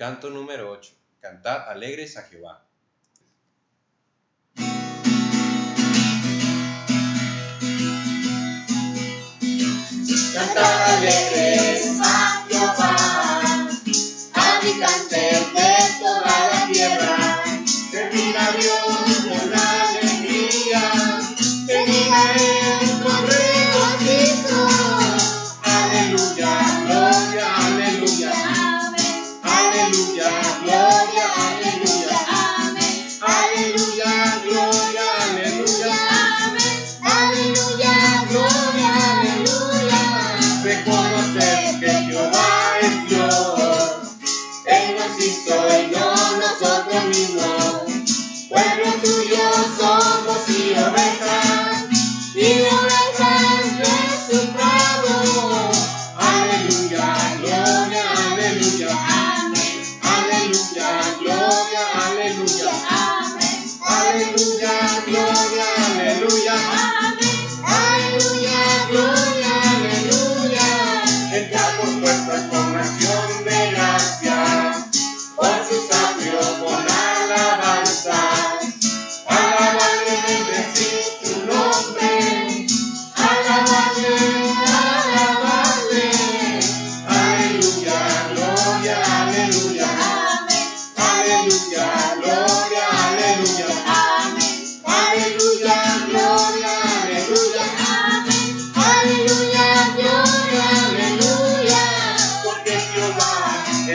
Canto número 8. Cantad alegres a Jehová. Aleluya, gloria, aleluya, aleluya, gloria, aleluya. Aleluya, gloria, aleluya. Reconocer que Jehová es Dios. Él nos hizo y no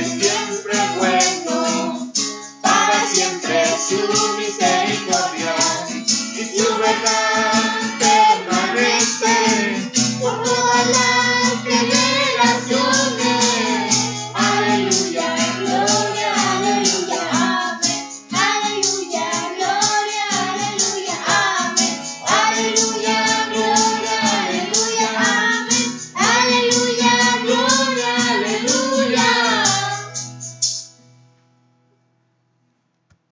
siempre bueno, para siempre su misericordia y su verdad.